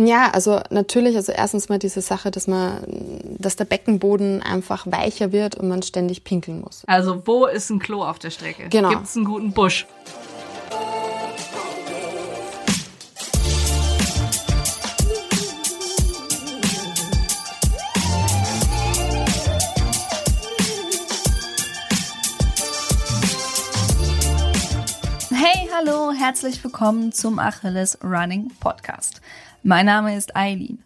Ja, also natürlich, also erstens mal diese Sache, dass man, dass der Beckenboden einfach weicher wird und man ständig pinkeln muss. Also wo ist ein Klo auf der Strecke? Genau. Gibt es einen guten Busch? Hey, hallo, herzlich willkommen zum Achilles Running Podcast. Mein Name ist Eileen.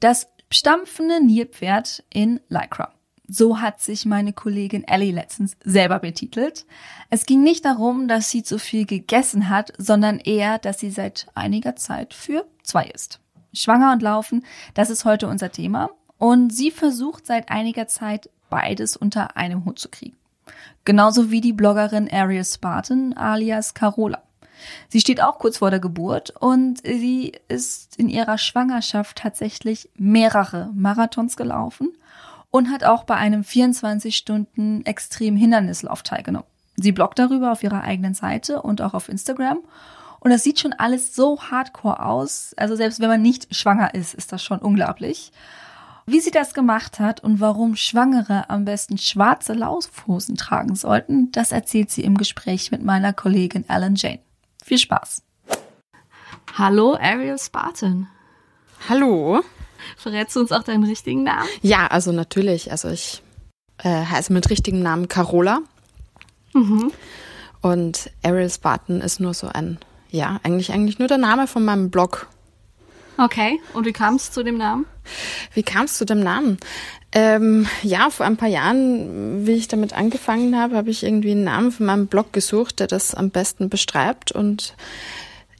Das stampfende Nilpferd in Lycra. So hat sich meine Kollegin Ellie letztens selber betitelt. Es ging nicht darum, dass sie zu viel gegessen hat, sondern eher, dass sie seit einiger Zeit für zwei ist. Schwanger und Laufen, das ist heute unser Thema. Und sie versucht seit einiger Zeit beides unter einem Hut zu kriegen. Genauso wie die Bloggerin Ariel Spartan alias Carola. Sie steht auch kurz vor der Geburt und sie ist in ihrer Schwangerschaft tatsächlich mehrere Marathons gelaufen und hat auch bei einem 24 Stunden extrem Hindernislauf teilgenommen. Sie bloggt darüber auf ihrer eigenen Seite und auch auf Instagram. Und das sieht schon alles so hardcore aus. Also selbst wenn man nicht schwanger ist, ist das schon unglaublich. Wie sie das gemacht hat und warum Schwangere am besten schwarze Laufhosen tragen sollten, das erzählt sie im Gespräch mit meiner Kollegin Alan Jane. Viel Spaß. Hallo, Ariel Spartan. Hallo? Verrätst du uns auch deinen richtigen Namen? Ja, also natürlich. Also ich äh, heiße mit richtigem Namen Carola. Und Ariel Spartan ist nur so ein, ja, eigentlich, eigentlich nur der Name von meinem Blog. Okay, und wie kam es zu dem Namen? Wie kam es zu dem Namen? Ähm, ja, vor ein paar Jahren, wie ich damit angefangen habe, habe ich irgendwie einen Namen für meinen Blog gesucht, der das am besten beschreibt. Und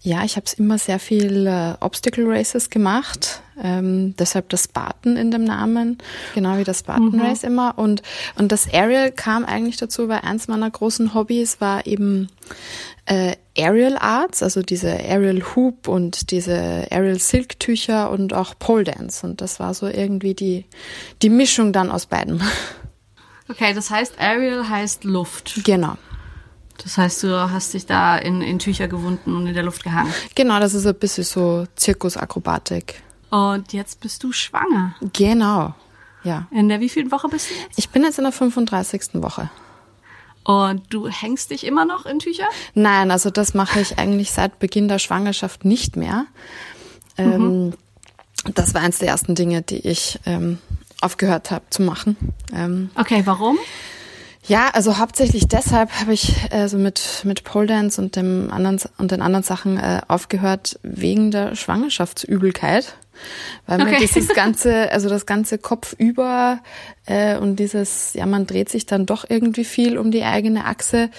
ja, ich habe es immer sehr viel äh, Obstacle Races gemacht. Ähm, deshalb das Spartan in dem Namen, genau wie das Spartan Race immer. Und, und das Aerial kam eigentlich dazu, weil eins meiner großen Hobbys war eben äh, Aerial Arts, also diese Aerial Hoop und diese Aerial Silk Tücher und auch Pole Dance. Und das war so irgendwie die, die Mischung dann aus beiden. Okay, das heißt, Ariel heißt Luft. genau. Das heißt, du hast dich da in, in Tücher gewunden und in der Luft gehangen. Genau, das ist ein bisschen so Zirkusakrobatik. Und jetzt bist du schwanger. Genau. Ja. In der wievielten Woche bist du jetzt? Ich bin jetzt in der 35. Woche. Und du hängst dich immer noch in Tücher? Nein, also das mache ich eigentlich seit Beginn der Schwangerschaft nicht mehr. Ähm, Das war eins der ersten Dinge, die ich ähm, aufgehört habe zu machen. Ähm, Okay, warum? ja, also hauptsächlich deshalb habe ich äh, so mit mit Pole Dance und dem anderen und den anderen Sachen äh, aufgehört wegen der Schwangerschaftsübelkeit, weil mir Okay. dieses ganze, also das ganze Kopf über äh, und dieses, ja, man dreht sich dann doch irgendwie viel um die eigene Achse.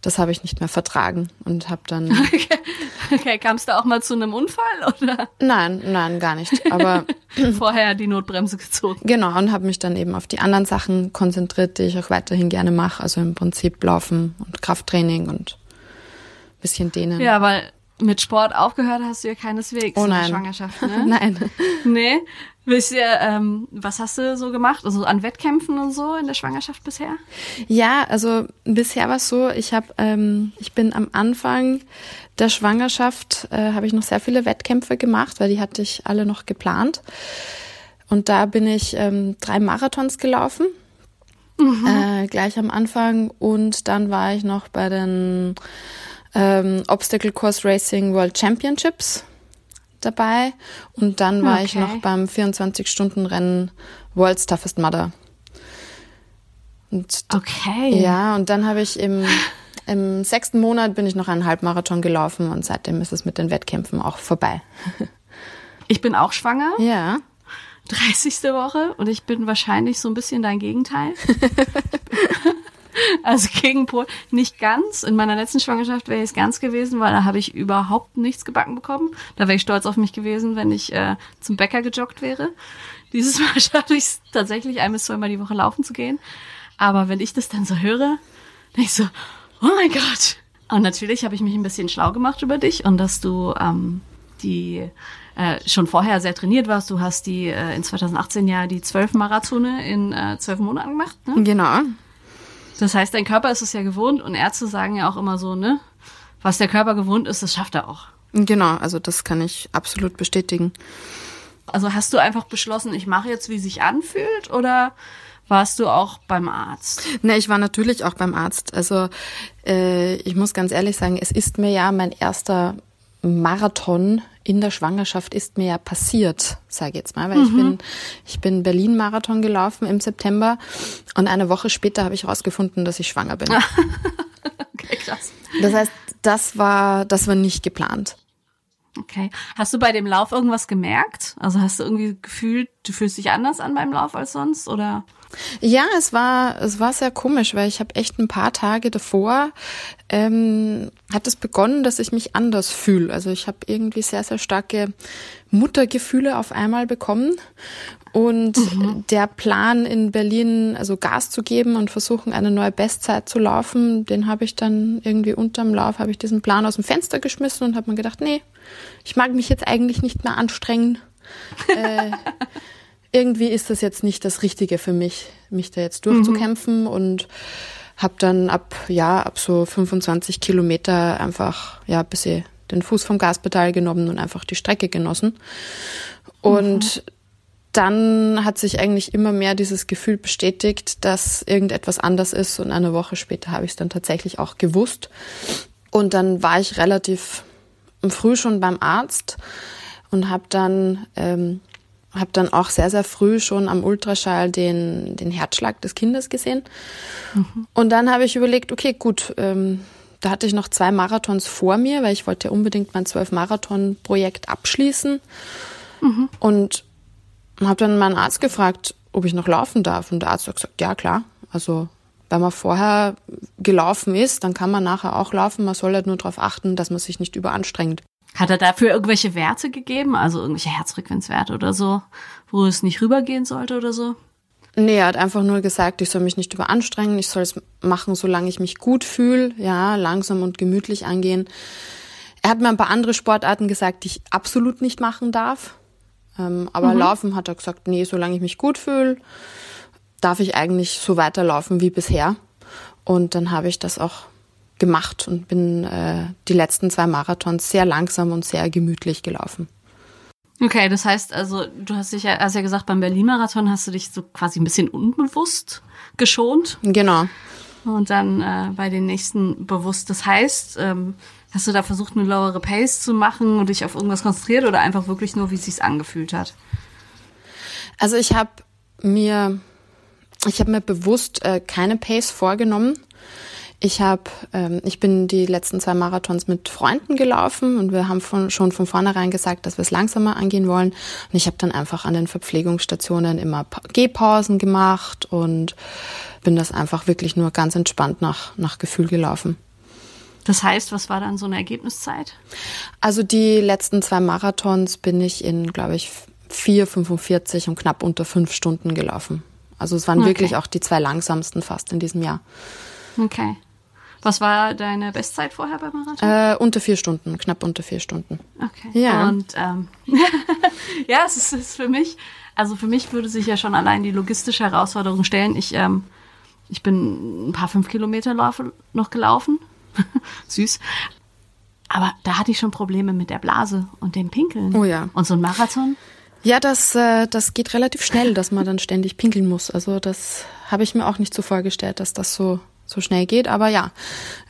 Das habe ich nicht mehr vertragen und habe dann Okay, okay kamst du auch mal zu einem Unfall oder nein, nein, gar nicht. Aber vorher die Notbremse gezogen? Genau, und habe mich dann eben auf die anderen Sachen konzentriert, die ich auch weiterhin gerne mache. Also im Prinzip Laufen und Krafttraining und bisschen Dehnen. Ja, weil mit Sport aufgehört hast du ja keineswegs Oh in der. Schwangerschaft, ne? Nein. Nee. Wisst ihr, ähm, was hast du so gemacht? Also an Wettkämpfen und so in der Schwangerschaft bisher? Ja, also bisher war es so, ich habe, ähm, ich bin am Anfang der Schwangerschaft, äh, habe ich noch sehr viele Wettkämpfe gemacht, weil die hatte ich alle noch geplant. Und da bin ich ähm, drei Marathons gelaufen, äh, gleich am Anfang. Und dann war ich noch bei den ähm, Obstacle Course Racing World Championships dabei. Und dann war ich Okay. noch beim 24-Stunden-Rennen World's Toughest Mother. Und Okay. ja, und dann habe ich im, im sechsten Monat bin ich noch einen Halbmarathon gelaufen und seitdem ist es mit den Wettkämpfen auch vorbei. Ich bin auch schwanger, Ja. 30. Woche, und ich bin wahrscheinlich so ein bisschen dein Gegenteil. also Gegenpol. Nicht ganz. In meiner letzten Schwangerschaft wäre ich es ganz gewesen, weil da habe ich überhaupt nichts gebacken bekommen. Da wäre ich stolz auf mich gewesen, wenn ich äh, zum Bäcker gejoggt wäre. Dieses Mal schaffe ich es tatsächlich, ein bis zweimal die Woche laufen zu gehen. Aber wenn ich das dann so höre, denke ich so, oh mein Gott. Und natürlich habe ich mich ein bisschen schlau gemacht über dich und dass du ähm, die äh, schon vorher sehr trainiert warst. Du hast die äh, in 2018 ja die zwölf Marathone in äh, zwölf Monaten gemacht. Ne? Genau. Das heißt, dein Körper ist es ja gewohnt und Ärzte sagen ja auch immer so, ne? Was der Körper gewohnt ist, das schafft er auch. Genau, also das kann ich absolut bestätigen. Also hast du einfach beschlossen, ich mache jetzt, wie sich anfühlt oder warst du auch beim Arzt? Ne, ich war natürlich auch beim Arzt. Also äh, ich muss ganz ehrlich sagen, es ist mir ja mein erster Marathon in der Schwangerschaft ist mir ja passiert, sage ich jetzt mal, weil mhm. ich bin ich bin Berlin Marathon gelaufen im September und eine Woche später habe ich herausgefunden, dass ich schwanger bin. okay, krass. Das heißt, das war das war nicht geplant. Okay. Hast du bei dem Lauf irgendwas gemerkt? Also hast du irgendwie gefühlt, du fühlst dich anders an beim Lauf als sonst oder? Ja, es war es war sehr komisch, weil ich habe echt ein paar Tage davor ähm, hat es begonnen, dass ich mich anders fühle. Also ich habe irgendwie sehr sehr starke Muttergefühle auf einmal bekommen und mhm. der Plan in Berlin, also Gas zu geben und versuchen, eine neue Bestzeit zu laufen, den habe ich dann irgendwie unterm Lauf, habe ich diesen Plan aus dem Fenster geschmissen und habe mir gedacht, nee, ich mag mich jetzt eigentlich nicht mehr anstrengen. äh, irgendwie ist das jetzt nicht das Richtige für mich, mich da jetzt durchzukämpfen mhm. und habe dann ab ja ab so 25 Kilometer einfach ja ein bisschen den Fuß vom Gaspedal genommen und einfach die Strecke genossen und mhm dann hat sich eigentlich immer mehr dieses Gefühl bestätigt, dass irgendetwas anders ist. Und eine Woche später habe ich es dann tatsächlich auch gewusst. Und dann war ich relativ früh schon beim Arzt und habe dann ähm, habe dann auch sehr sehr früh schon am Ultraschall den den Herzschlag des Kindes gesehen. Mhm. Und dann habe ich überlegt, okay, gut. Ähm, da hatte ich noch zwei Marathons vor mir, weil ich wollte unbedingt mein zwölf Marathon Projekt abschließen. Mhm. Und habe dann meinen Arzt gefragt, ob ich noch laufen darf. Und der Arzt hat gesagt, ja klar. Also wenn man vorher gelaufen ist, dann kann man nachher auch laufen. Man soll halt nur darauf achten, dass man sich nicht überanstrengt. Hat er dafür irgendwelche Werte gegeben, also irgendwelche Herzfrequenzwerte oder so, wo es nicht rübergehen sollte oder so? Nee, er hat einfach nur gesagt, ich soll mich nicht überanstrengen, ich soll es machen, solange ich mich gut fühle, ja, langsam und gemütlich angehen. Er hat mir ein paar andere Sportarten gesagt, die ich absolut nicht machen darf. Ähm, aber mhm. Laufen hat er gesagt, nee, solange ich mich gut fühle, darf ich eigentlich so weiterlaufen wie bisher. Und dann habe ich das auch gemacht und bin äh, die letzten zwei Marathons sehr langsam und sehr gemütlich gelaufen. Okay, das heißt also, du hast dich ja, hast ja gesagt, beim Berlin-Marathon hast du dich so quasi ein bisschen unbewusst geschont. Genau. Und dann äh, bei den nächsten bewusst. Das heißt, ähm, Hast du da versucht, eine lowere Pace zu machen und dich auf irgendwas konzentriert oder einfach wirklich nur, wie es sich angefühlt hat? Also ich habe mir, ich habe mir bewusst äh, keine Pace vorgenommen. Ich habe, ähm, ich bin die letzten zwei Marathons mit Freunden gelaufen und wir haben von, schon von vornherein gesagt, dass wir es langsamer angehen wollen. Und ich habe dann einfach an den Verpflegungsstationen immer Gehpausen gemacht und bin das einfach wirklich nur ganz entspannt nach, nach Gefühl gelaufen. Das heißt, was war dann so eine Ergebniszeit? Also die letzten zwei Marathons bin ich in, glaube ich, 4,45 und knapp unter fünf Stunden gelaufen. Also es waren okay. wirklich auch die zwei langsamsten fast in diesem Jahr. Okay. Was war deine Bestzeit vorher beim Marathon? Äh, unter vier Stunden, knapp unter vier Stunden. Okay. Ja. Und ähm, ja, es ist, ist, für mich, also für mich würde sich ja schon allein die logistische Herausforderung stellen. Ich, ähm, ich bin ein paar fünf Kilometer noch gelaufen Süß. Aber da hatte ich schon Probleme mit der Blase und dem Pinkeln. Oh ja. Und so ein Marathon? Ja, das, äh, das geht relativ schnell, dass man dann ständig pinkeln muss. Also das habe ich mir auch nicht so vorgestellt, dass das so so schnell geht. Aber ja,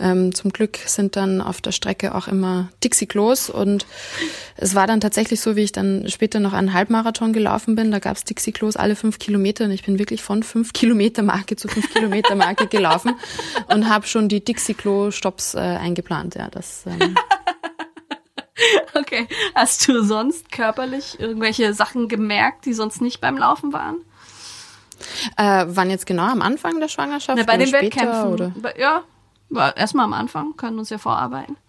ähm, zum Glück sind dann auf der Strecke auch immer Dixie-Klos. Und es war dann tatsächlich so, wie ich dann später noch einen Halbmarathon gelaufen bin. Da gab es Dixie-Klos alle fünf Kilometer. Und ich bin wirklich von fünf Kilometer Marke zu fünf Kilometer Marke gelaufen und habe schon die Dixie-Klo-Stops äh, eingeplant. Ja, das. Ähm, Okay. Hast du sonst körperlich irgendwelche Sachen gemerkt, die sonst nicht beim Laufen waren? Äh, wann jetzt genau? Am Anfang der Schwangerschaft? Na, bei den später, Wettkämpfen. Oder? Ja, erstmal am Anfang, können uns ja vorarbeiten.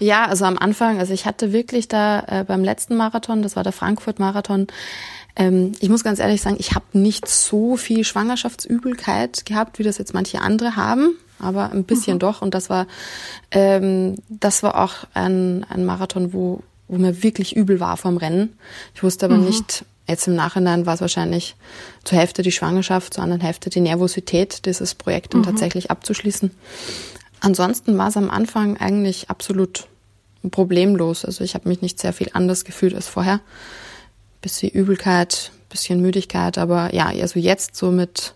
Ja, also am Anfang, also ich hatte wirklich da äh, beim letzten Marathon, das war der Frankfurt-Marathon, ähm, ich muss ganz ehrlich sagen, ich habe nicht so viel Schwangerschaftsübelkeit gehabt, wie das jetzt manche andere haben, aber ein bisschen mhm. doch. Und das war, ähm, das war auch ein, ein Marathon, wo, wo mir wirklich übel war vom Rennen. Ich wusste aber mhm. nicht, Jetzt im Nachhinein war es wahrscheinlich zur Hälfte die Schwangerschaft, zur anderen Hälfte die Nervosität, dieses Projekt dann mhm. tatsächlich abzuschließen. Ansonsten war es am Anfang eigentlich absolut problemlos. Also ich habe mich nicht sehr viel anders gefühlt als vorher. bisschen Übelkeit, bisschen Müdigkeit, aber ja, also jetzt so mit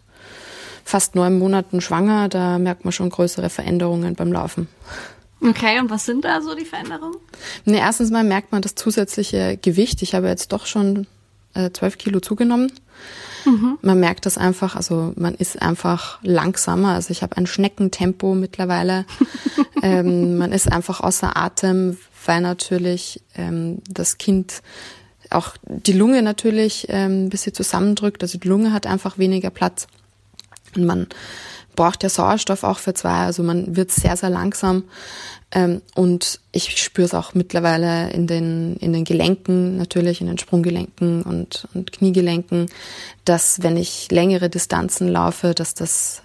fast neun Monaten schwanger, da merkt man schon größere Veränderungen beim Laufen. Okay, und was sind da so die Veränderungen? Nee, erstens mal merkt man das zusätzliche Gewicht. Ich habe jetzt doch schon äh, zwölf äh, Kilo zugenommen. Mhm. Man merkt das einfach, also man ist einfach langsamer. Also ich habe ein Schneckentempo mittlerweile. ähm, man ist einfach außer Atem, weil natürlich ähm, das Kind auch die Lunge natürlich ähm, ein bisschen zusammendrückt. Also die Lunge hat einfach weniger Platz. Und man braucht ja Sauerstoff auch für zwei, also man wird sehr, sehr langsam. Ähm, und ich spüre es auch mittlerweile in den, in den Gelenken, natürlich in den Sprunggelenken und, und Kniegelenken, dass wenn ich längere Distanzen laufe, dass das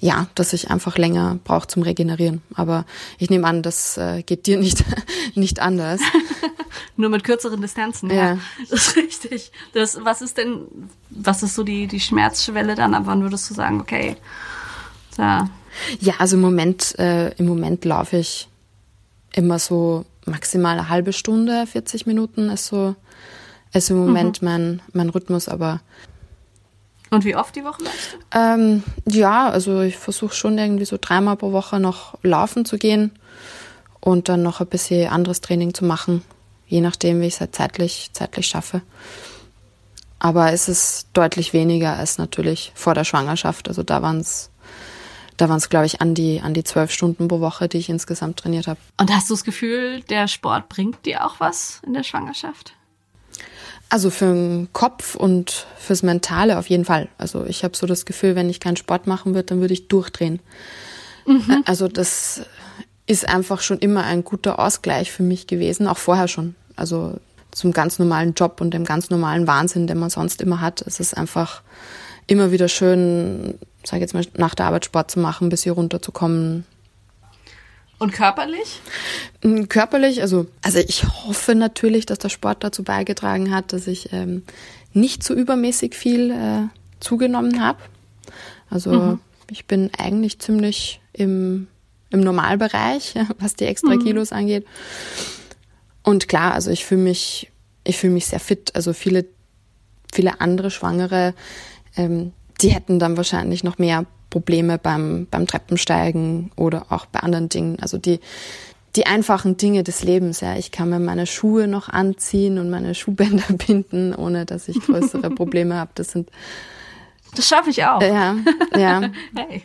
ja, dass ich einfach länger brauche zum Regenerieren. Aber ich nehme an, das äh, geht dir nicht, nicht anders. Nur mit kürzeren Distanzen, ja. ja. Das ist richtig. Das, was ist denn, was ist so die, die Schmerzschwelle dann? Ab wann würdest du sagen, okay, da. Ja, also im Moment, äh, im Moment laufe ich immer so maximal eine halbe Stunde, 40 Minuten ist so, ist im Moment mhm. mein, mein Rhythmus, aber und wie oft die Woche läufst du? Ähm, ja, also ich versuche schon irgendwie so dreimal pro Woche noch laufen zu gehen und dann noch ein bisschen anderes Training zu machen, je nachdem, wie ich es halt zeitlich, zeitlich schaffe. Aber es ist deutlich weniger als natürlich vor der Schwangerschaft. Also da waren es da waren es, glaube ich, an die, an die zwölf Stunden pro Woche, die ich insgesamt trainiert habe. Und hast du das Gefühl, der Sport bringt dir auch was in der Schwangerschaft? Also für den Kopf und fürs Mentale auf jeden Fall. Also ich habe so das Gefühl, wenn ich keinen Sport machen würde, dann würde ich durchdrehen. Mhm. Also das ist einfach schon immer ein guter Ausgleich für mich gewesen, auch vorher schon. Also zum ganz normalen Job und dem ganz normalen Wahnsinn, den man sonst immer hat. Es ist einfach immer wieder schön, sage jetzt mal, nach der Arbeit Sport zu machen, bis hier runterzukommen, und körperlich? Mm, körperlich, also, also ich hoffe natürlich, dass der Sport dazu beigetragen hat, dass ich ähm, nicht so übermäßig viel äh, zugenommen habe. Also mhm. ich bin eigentlich ziemlich im, im Normalbereich, was die extra mhm. Kilos angeht. Und klar, also ich fühle mich, ich fühle mich sehr fit. Also viele, viele andere Schwangere, ähm, die hätten dann wahrscheinlich noch mehr Probleme beim, beim Treppensteigen oder auch bei anderen Dingen. Also die, die einfachen Dinge des Lebens. Ja, ich kann mir meine Schuhe noch anziehen und meine Schuhbänder binden, ohne dass ich größere Probleme habe. Das sind. Das schaffe ich auch. Ja, ja. Hey.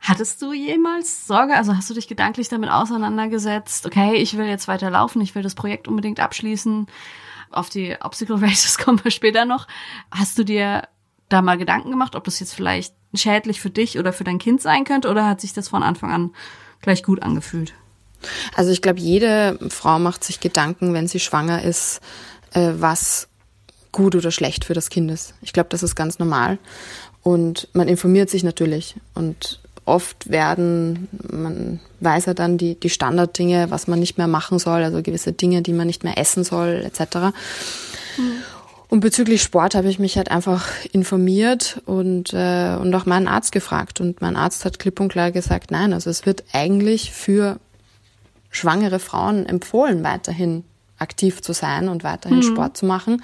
Hattest du jemals Sorge? Also hast du dich gedanklich damit auseinandergesetzt? Okay, ich will jetzt weiter laufen, ich will das Projekt unbedingt abschließen. Auf die Obstacle Races kommen wir später noch. Hast du dir da mal Gedanken gemacht, ob das jetzt vielleicht schädlich für dich oder für dein Kind sein könnte oder hat sich das von Anfang an gleich gut angefühlt? Also ich glaube, jede Frau macht sich Gedanken, wenn sie schwanger ist, äh, was gut oder schlecht für das Kind ist. Ich glaube, das ist ganz normal. Und man informiert sich natürlich. Und oft werden, man weiß ja dann die, die Standarddinge, was man nicht mehr machen soll, also gewisse Dinge, die man nicht mehr essen soll, etc. Mhm. Und bezüglich Sport habe ich mich halt einfach informiert und, äh, und auch meinen Arzt gefragt. Und mein Arzt hat klipp und klar gesagt, nein, also es wird eigentlich für schwangere Frauen empfohlen, weiterhin aktiv zu sein und weiterhin mhm. Sport zu machen.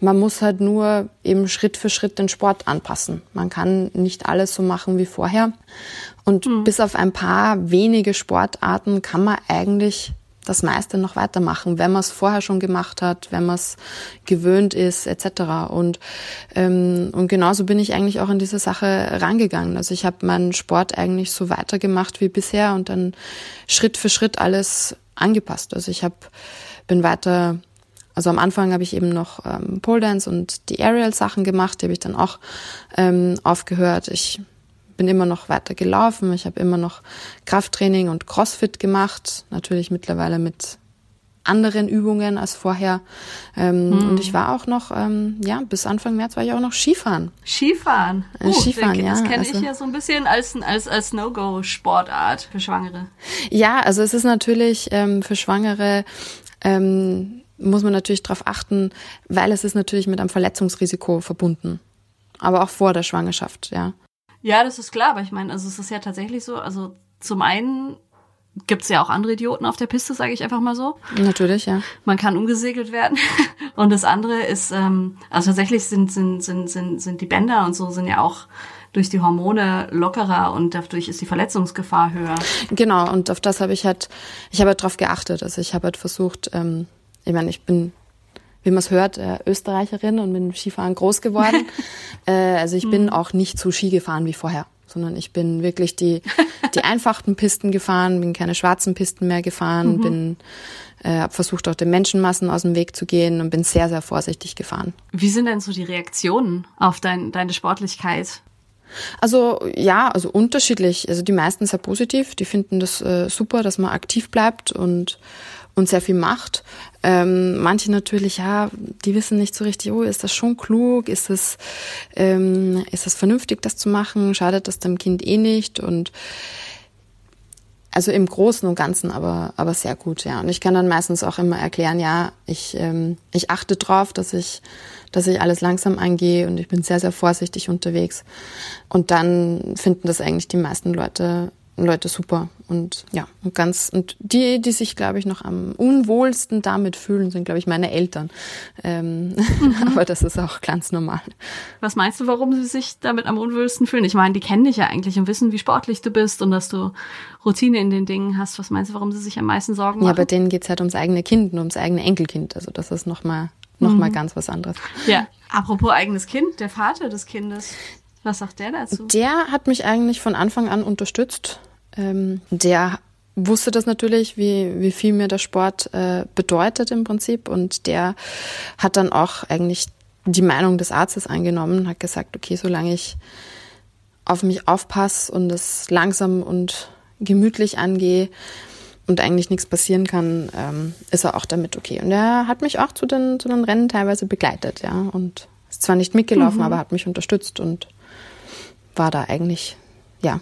Man muss halt nur eben Schritt für Schritt den Sport anpassen. Man kann nicht alles so machen wie vorher. Und mhm. bis auf ein paar wenige Sportarten kann man eigentlich das meiste noch weitermachen, wenn man es vorher schon gemacht hat, wenn man es gewöhnt ist, etc. Und, ähm, und genauso bin ich eigentlich auch in diese Sache rangegangen. Also ich habe meinen Sport eigentlich so weitergemacht wie bisher und dann Schritt für Schritt alles angepasst. Also ich habe bin weiter also am Anfang habe ich eben noch ähm, Pole Dance und die Aerial Sachen gemacht, die habe ich dann auch ähm, aufgehört. Ich bin immer noch weiter gelaufen. Ich habe immer noch Krafttraining und Crossfit gemacht. Natürlich mittlerweile mit anderen Übungen als vorher. Ähm, hm. Und ich war auch noch, ähm, ja, bis Anfang März war ich auch noch Skifahren. Skifahren? Äh, uh, Skifahren, das ja. Das kenne also, ich ja so ein bisschen als, als, als No-Go-Sportart für Schwangere. Ja, also es ist natürlich ähm, für Schwangere, ähm, muss man natürlich darauf achten, weil es ist natürlich mit einem Verletzungsrisiko verbunden. Aber auch vor der Schwangerschaft, ja. Ja, das ist klar, aber ich meine, also es ist ja tatsächlich so, also zum einen gibt's ja auch andere Idioten auf der Piste, sage ich einfach mal so. Natürlich, ja. Man kann umgesegelt werden. Und das andere ist, ähm, also tatsächlich sind, sind, sind, sind, sind die Bänder und so sind ja auch durch die Hormone lockerer und dadurch ist die Verletzungsgefahr höher. Genau, und auf das habe ich halt, ich habe halt drauf geachtet. Also ich habe halt versucht, ähm, ich meine, ich bin, wie man es hört, äh, Österreicherin und bin Skifahren groß geworden. äh, also ich bin auch nicht so Ski gefahren wie vorher sondern ich bin wirklich die, die einfachen Pisten gefahren, bin keine schwarzen Pisten mehr gefahren, mhm. bin äh, habe versucht auch den Menschenmassen aus dem Weg zu gehen und bin sehr sehr vorsichtig gefahren. Wie sind denn so die Reaktionen auf dein, deine Sportlichkeit? Also ja, also unterschiedlich. Also die meisten sehr positiv. Die finden das äh, super, dass man aktiv bleibt und und sehr viel macht. Ähm, manche natürlich, ja, die wissen nicht so richtig, oh, ist das schon klug? Ist es ähm, ist das vernünftig, das zu machen? Schadet das dem Kind eh nicht? Und also im Großen und Ganzen aber, aber sehr gut, ja. Und ich kann dann meistens auch immer erklären, ja, ich, ähm, ich achte drauf, dass ich, dass ich alles langsam angehe und ich bin sehr, sehr vorsichtig unterwegs. Und dann finden das eigentlich die meisten Leute Leute super. Und ja und ganz und die die sich glaube ich noch am unwohlsten damit fühlen sind glaube ich meine Eltern. Ähm, mhm. aber das ist auch ganz normal. Was meinst du warum sie sich damit am unwohlsten fühlen? Ich meine die kennen dich ja eigentlich und wissen wie sportlich du bist und dass du Routine in den Dingen hast. Was meinst du warum sie sich am meisten Sorgen machen? ja bei denen geht's halt ums eigene Kind und ums eigene Enkelkind. Also das ist noch mal noch mhm. mal ganz was anderes. Ja. Apropos eigenes Kind der Vater des Kindes was sagt der dazu? Der hat mich eigentlich von Anfang an unterstützt. Ähm, der wusste das natürlich, wie, wie viel mir der Sport äh, bedeutet im Prinzip. Und der hat dann auch eigentlich die Meinung des Arztes angenommen, hat gesagt, okay, solange ich auf mich aufpasse und es langsam und gemütlich angehe und eigentlich nichts passieren kann, ähm, ist er auch damit okay. Und er hat mich auch zu den, zu den Rennen teilweise begleitet, ja. Und ist zwar nicht mitgelaufen, mhm. aber hat mich unterstützt und war da eigentlich, ja,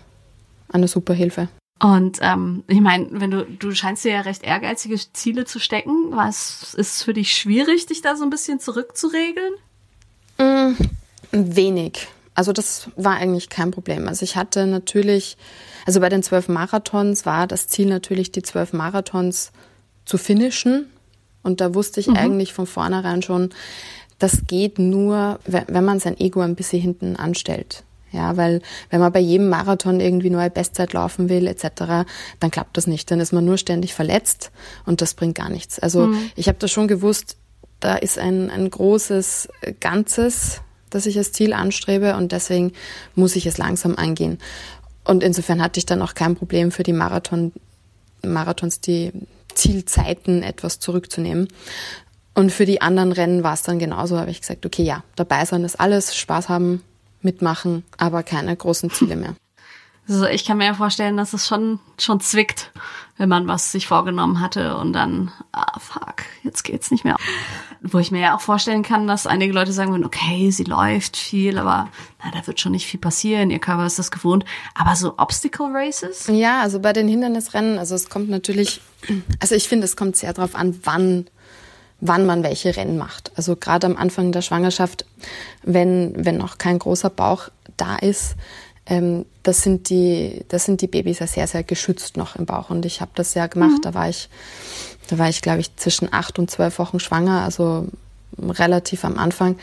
eine super Hilfe. Und ähm, ich meine, wenn du, du scheinst dir ja recht ehrgeizige Ziele zu stecken, was ist für dich schwierig, dich da so ein bisschen zurückzuregeln? Mm, wenig. Also das war eigentlich kein Problem. Also ich hatte natürlich, also bei den zwölf Marathons war das Ziel natürlich, die zwölf Marathons zu finishen. Und da wusste ich mhm. eigentlich von vornherein schon, das geht nur, wenn man sein Ego ein bisschen hinten anstellt. Ja, weil wenn man bei jedem Marathon irgendwie neue Bestzeit laufen will etc., dann klappt das nicht. Dann ist man nur ständig verletzt und das bringt gar nichts. Also mhm. ich habe da schon gewusst, da ist ein, ein großes Ganzes, das ich als Ziel anstrebe und deswegen muss ich es langsam angehen. Und insofern hatte ich dann auch kein Problem für die Marathon, Marathons die Zielzeiten etwas zurückzunehmen. Und für die anderen Rennen war es dann genauso, habe ich gesagt, okay, ja, dabei sein ist alles, Spaß haben, mitmachen, aber keine großen Ziele mehr. Also ich kann mir ja vorstellen, dass es schon, schon zwickt, wenn man was sich vorgenommen hatte und dann, ah, fuck, jetzt geht's nicht mehr. Wo ich mir ja auch vorstellen kann, dass einige Leute sagen würden, okay, sie läuft viel, aber na, da wird schon nicht viel passieren, ihr Körper ist das gewohnt. Aber so Obstacle Races? Ja, also bei den Hindernisrennen, also es kommt natürlich, also ich finde, es kommt sehr darauf an, wann wann man welche Rennen macht. Also gerade am Anfang der Schwangerschaft, wenn, wenn noch kein großer Bauch da ist, ähm, das sind die, das sind die Babys ja sehr, sehr geschützt noch im Bauch. Und ich habe das ja gemacht. Mhm. Da war ich, da war ich, glaube ich, zwischen acht und zwölf Wochen schwanger, also relativ am Anfang.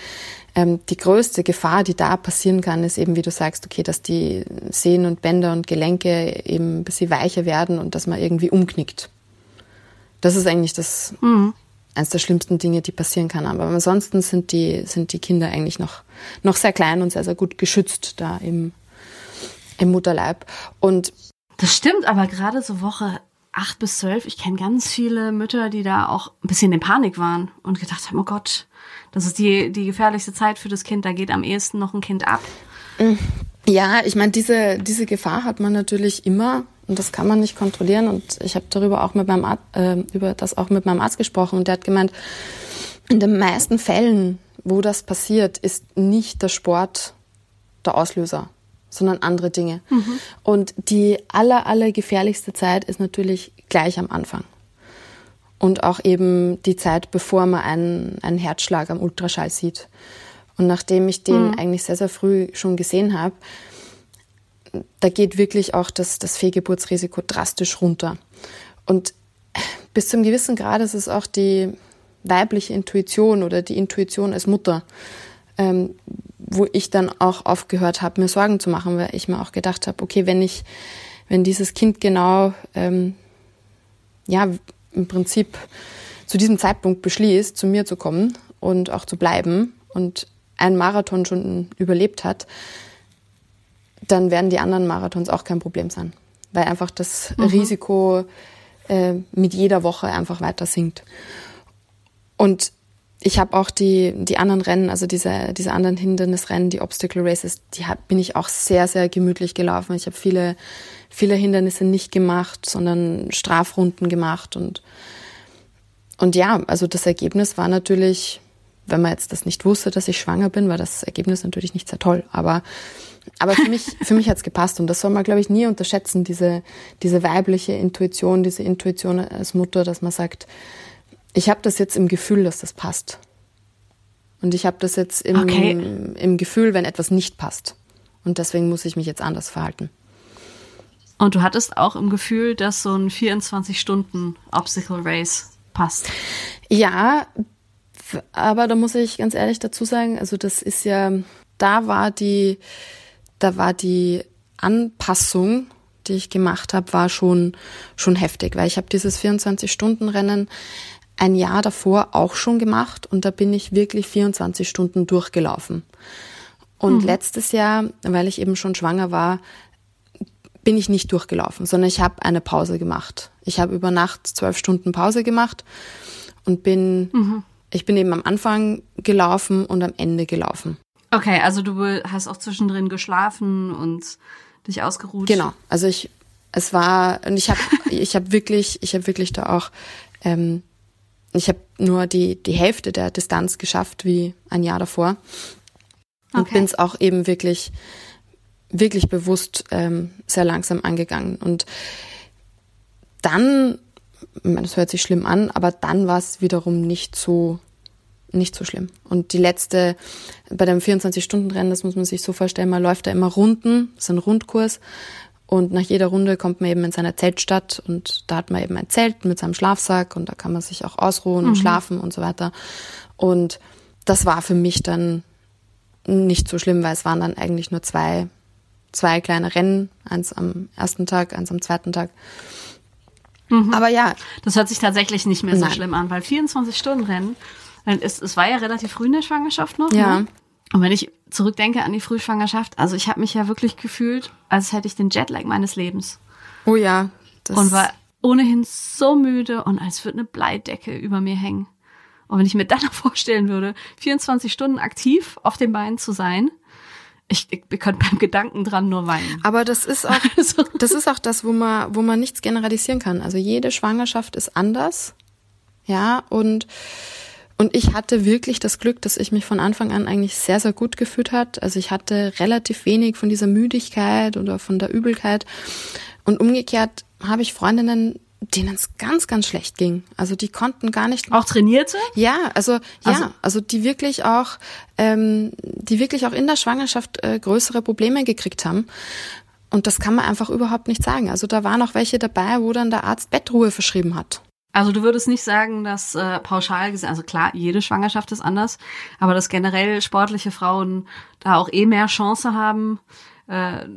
Ähm, die größte Gefahr, die da passieren kann, ist eben, wie du sagst, okay, dass die Sehnen und Bänder und Gelenke eben ein bisschen weicher werden und dass man irgendwie umknickt. Das ist eigentlich das, mhm eines der schlimmsten Dinge, die passieren kann. Aber ansonsten sind die, sind die Kinder eigentlich noch, noch sehr klein und sehr, sehr gut geschützt da im, im Mutterleib. Und das stimmt, aber gerade so Woche acht bis zwölf, ich kenne ganz viele Mütter, die da auch ein bisschen in Panik waren und gedacht haben, oh Gott, das ist die, die gefährlichste Zeit für das Kind, da geht am ehesten noch ein Kind ab. Ja, ich meine, diese, diese Gefahr hat man natürlich immer und das kann man nicht kontrollieren. Und ich habe darüber auch mit meinem Arzt, äh, über das auch mit meinem Arzt gesprochen und der hat gemeint, in den meisten Fällen, wo das passiert, ist nicht der Sport der Auslöser, sondern andere Dinge. Mhm. Und die aller, aller gefährlichste Zeit ist natürlich gleich am Anfang. Und auch eben die Zeit, bevor man einen, einen Herzschlag am Ultraschall sieht. Und nachdem ich den mhm. eigentlich sehr, sehr früh schon gesehen habe, da geht wirklich auch das, das Fehlgeburtsrisiko drastisch runter. Und bis zum gewissen Grad ist es auch die weibliche Intuition oder die Intuition als Mutter, ähm, wo ich dann auch aufgehört habe, mir Sorgen zu machen, weil ich mir auch gedacht habe, okay, wenn ich, wenn dieses Kind genau, ähm, ja, im Prinzip zu diesem Zeitpunkt beschließt, zu mir zu kommen und auch zu bleiben und einen Marathon schon überlebt hat, dann werden die anderen Marathons auch kein Problem sein, weil einfach das mhm. Risiko äh, mit jeder Woche einfach weiter sinkt. Und ich habe auch die, die anderen Rennen, also diese, diese anderen Hindernisrennen, die Obstacle Races, die hab, bin ich auch sehr, sehr gemütlich gelaufen. Ich habe viele, viele Hindernisse nicht gemacht, sondern Strafrunden gemacht und, und ja, also das Ergebnis war natürlich, wenn man jetzt das nicht wusste, dass ich schwanger bin, war das Ergebnis natürlich nicht sehr toll. Aber, aber für mich, für mich hat's gepasst. Und das soll man, glaube ich, nie unterschätzen, diese, diese weibliche Intuition, diese Intuition als Mutter, dass man sagt, ich habe das jetzt im Gefühl, dass das passt. Und ich habe das jetzt im, okay. im Gefühl, wenn etwas nicht passt. Und deswegen muss ich mich jetzt anders verhalten. Und du hattest auch im Gefühl, dass so ein 24-Stunden-Obstacle Race passt. Ja, aber da muss ich ganz ehrlich dazu sagen, also das ist ja, da war die, da war die Anpassung, die ich gemacht habe, war schon schon heftig, weil ich habe dieses 24-Stunden-Rennen ein Jahr davor auch schon gemacht und da bin ich wirklich 24 Stunden durchgelaufen. Und mhm. letztes Jahr, weil ich eben schon schwanger war, bin ich nicht durchgelaufen, sondern ich habe eine Pause gemacht. Ich habe über Nacht zwölf Stunden Pause gemacht und bin, mhm. ich bin eben am Anfang gelaufen und am Ende gelaufen. Okay, also du hast auch zwischendrin geschlafen und dich ausgeruht. Genau, also ich, es war, und ich habe, ich habe wirklich, ich habe wirklich da auch ähm, ich habe nur die, die Hälfte der Distanz geschafft wie ein Jahr davor. Und okay. bin es auch eben wirklich, wirklich bewusst ähm, sehr langsam angegangen. Und dann, das hört sich schlimm an, aber dann war es wiederum nicht so, nicht so schlimm. Und die letzte, bei dem 24-Stunden-Rennen, das muss man sich so vorstellen, man läuft da immer Runden, das ist ein Rundkurs. Und nach jeder Runde kommt man eben in seine Zeltstadt und da hat man eben ein Zelt mit seinem Schlafsack und da kann man sich auch ausruhen mhm. und schlafen und so weiter. Und das war für mich dann nicht so schlimm, weil es waren dann eigentlich nur zwei, zwei kleine Rennen, eins am ersten Tag, eins am zweiten Tag. Mhm. Aber ja. Das hört sich tatsächlich nicht mehr so Nein. schlimm an, weil 24 Stunden Rennen, es, es war ja relativ früh in der Schwangerschaft noch. Ja. Ne? Und wenn ich zurückdenke an die Frühschwangerschaft, also ich habe mich ja wirklich gefühlt, als hätte ich den Jetlag meines Lebens. Oh ja. und war ohnehin so müde und als würde eine Bleidecke über mir hängen. Und wenn ich mir dann noch vorstellen würde, 24 Stunden aktiv auf den Beinen zu sein, ich, ich, ich könnte beim Gedanken dran nur weinen. Aber das ist auch, also. das ist auch das, wo man, wo man nichts generalisieren kann. Also jede Schwangerschaft ist anders. Ja, und und ich hatte wirklich das Glück, dass ich mich von Anfang an eigentlich sehr, sehr gut gefühlt hat. Also ich hatte relativ wenig von dieser Müdigkeit oder von der Übelkeit. Und umgekehrt habe ich Freundinnen, denen es ganz, ganz schlecht ging. Also die konnten gar nicht. Auch trainierte? Ja, also ja, also, also die wirklich auch, ähm, die wirklich auch in der Schwangerschaft äh, größere Probleme gekriegt haben. Und das kann man einfach überhaupt nicht sagen. Also da waren auch welche dabei, wo dann der Arzt Bettruhe verschrieben hat. Also du würdest nicht sagen, dass äh, pauschal gesehen, also klar, jede Schwangerschaft ist anders, aber dass generell sportliche Frauen da auch eh mehr Chance haben, äh,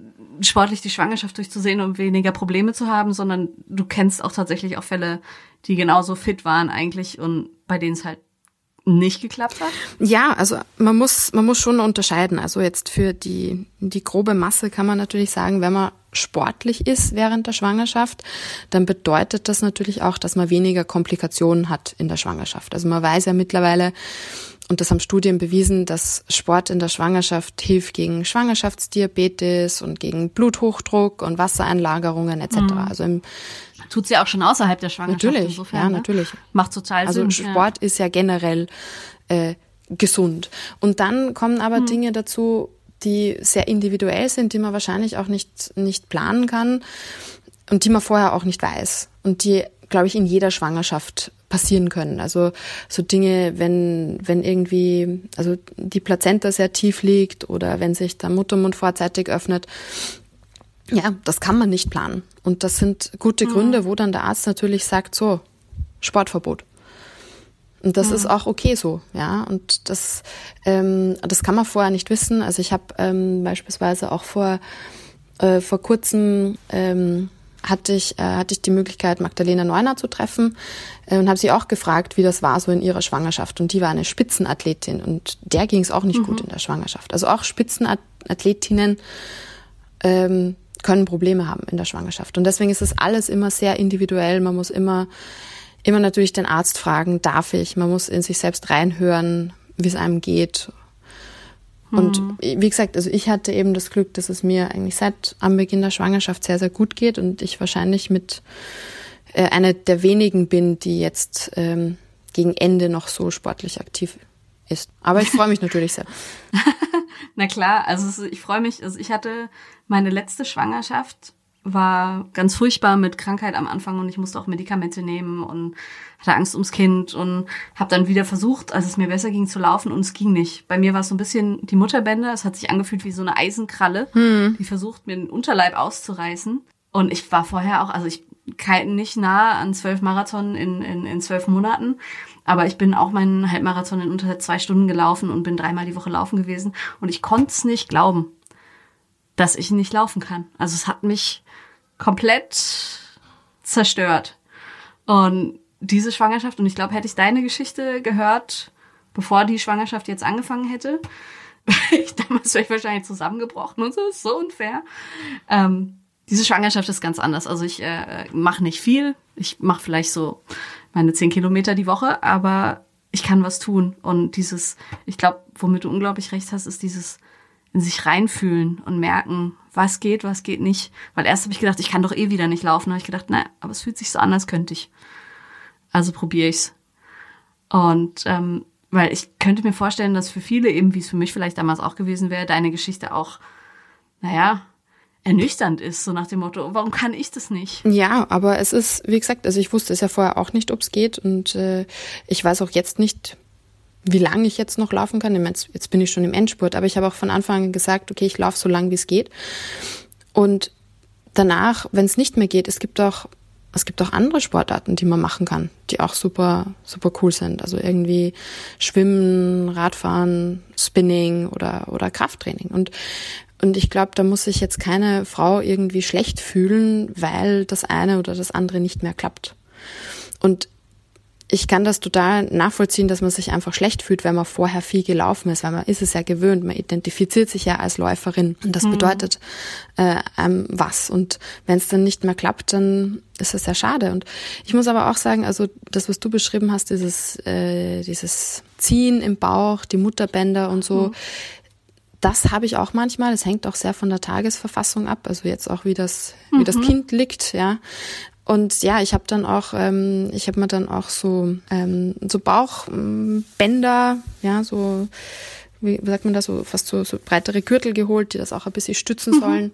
sportlich die Schwangerschaft durchzusehen und weniger Probleme zu haben, sondern du kennst auch tatsächlich auch Fälle, die genauso fit waren eigentlich und bei denen es halt nicht geklappt hat? Ja, also man muss, man muss schon unterscheiden. Also jetzt für die, die grobe Masse kann man natürlich sagen, wenn man sportlich ist während der Schwangerschaft, dann bedeutet das natürlich auch, dass man weniger Komplikationen hat in der Schwangerschaft. Also man weiß ja mittlerweile, und das haben Studien bewiesen, dass Sport in der Schwangerschaft hilft gegen Schwangerschaftsdiabetes und gegen Bluthochdruck und Wassereinlagerungen etc. Mhm. Also im Tut sie auch schon außerhalb der Schwangerschaft. Natürlich, insofern, ja, ne? natürlich. Macht total also Sinn. Also Sport ja. ist ja generell äh, gesund. Und dann kommen aber mhm. Dinge dazu, die sehr individuell sind, die man wahrscheinlich auch nicht, nicht planen kann und die man vorher auch nicht weiß und die, glaube ich, in jeder Schwangerschaft passieren können. Also so Dinge, wenn, wenn irgendwie, also die Plazenta sehr tief liegt oder wenn sich der Muttermund vorzeitig öffnet, ja, das kann man nicht planen. Und das sind gute mhm. Gründe, wo dann der Arzt natürlich sagt, so, Sportverbot. Und das mhm. ist auch okay so, ja. Und das, ähm, das kann man vorher nicht wissen. Also ich habe ähm, beispielsweise auch vor, äh, vor kurzem ähm, hatte ich, äh, hatte ich die Möglichkeit, Magdalena Neuner zu treffen äh, und habe sie auch gefragt, wie das war so in ihrer Schwangerschaft. Und die war eine Spitzenathletin und der ging es auch nicht mhm. gut in der Schwangerschaft. Also auch Spitzenathletinnen ähm, können Probleme haben in der Schwangerschaft. Und deswegen ist es alles immer sehr individuell. Man muss immer, immer natürlich den Arzt fragen, darf ich? Man muss in sich selbst reinhören, wie es einem geht. Und mhm. wie gesagt, also ich hatte eben das Glück, dass es mir eigentlich seit am Beginn der Schwangerschaft sehr, sehr gut geht und ich wahrscheinlich mit äh, einer der wenigen bin, die jetzt ähm, gegen Ende noch so sportlich aktiv ist. Aber ich freue mich natürlich sehr. Na klar, also ich freue mich, also ich hatte meine letzte Schwangerschaft war ganz furchtbar mit Krankheit am Anfang und ich musste auch Medikamente nehmen und hatte Angst ums Kind und habe dann wieder versucht, als es mir besser ging, zu laufen und es ging nicht. Bei mir war es so ein bisschen die Mutterbänder, es hat sich angefühlt wie so eine Eisenkralle, hm. die versucht, mir den Unterleib auszureißen. Und ich war vorher auch, also ich kann nicht nah an zwölf Marathon in, in, in zwölf Monaten, aber ich bin auch meinen Halbmarathon in unter zwei Stunden gelaufen und bin dreimal die Woche laufen gewesen und ich konnte es nicht glauben dass ich nicht laufen kann. Also es hat mich komplett zerstört. Und diese Schwangerschaft, und ich glaube, hätte ich deine Geschichte gehört, bevor die Schwangerschaft jetzt angefangen hätte, ich, damals wäre ich wahrscheinlich zusammengebrochen und so, ist so unfair. Ähm, diese Schwangerschaft ist ganz anders. Also ich äh, mache nicht viel. Ich mache vielleicht so meine zehn Kilometer die Woche, aber ich kann was tun. Und dieses, ich glaube, womit du unglaublich recht hast, ist dieses in sich reinfühlen und merken, was geht, was geht nicht. Weil erst habe ich gedacht, ich kann doch eh wieder nicht laufen. Da habe ich gedacht, naja, aber es fühlt sich so an, als könnte ich. Also probiere ich's. Und ähm, weil ich könnte mir vorstellen, dass für viele, eben wie es für mich vielleicht damals auch gewesen wäre, deine Geschichte auch, naja, ernüchternd ist, so nach dem Motto, warum kann ich das nicht? Ja, aber es ist, wie gesagt, also ich wusste es ja vorher auch nicht, ob es geht und äh, ich weiß auch jetzt nicht, wie lange ich jetzt noch laufen kann. Jetzt, jetzt bin ich schon im Endspurt, aber ich habe auch von Anfang an gesagt, okay, ich laufe so lange, wie es geht. Und danach, wenn es nicht mehr geht, es gibt auch es gibt auch andere Sportarten, die man machen kann, die auch super super cool sind. Also irgendwie Schwimmen, Radfahren, Spinning oder oder Krafttraining. Und und ich glaube, da muss sich jetzt keine Frau irgendwie schlecht fühlen, weil das eine oder das andere nicht mehr klappt. Und ich kann das total nachvollziehen, dass man sich einfach schlecht fühlt, wenn man vorher viel gelaufen ist, weil man ist es ja gewöhnt, man identifiziert sich ja als Läuferin und das mhm. bedeutet äh, ähm, was. Und wenn es dann nicht mehr klappt, dann ist es sehr schade. Und ich muss aber auch sagen, also das, was du beschrieben hast, dieses, äh, dieses Ziehen im Bauch, die Mutterbänder und so, mhm. Das habe ich auch manchmal. Es hängt auch sehr von der Tagesverfassung ab. Also jetzt auch wie das wie das mhm. Kind liegt, ja. Und ja, ich habe dann auch, ähm, ich habe mir dann auch so ähm, so Bauchbänder, ja, so wie sagt man das, so fast so, so breitere Gürtel geholt, die das auch ein bisschen stützen mhm. sollen.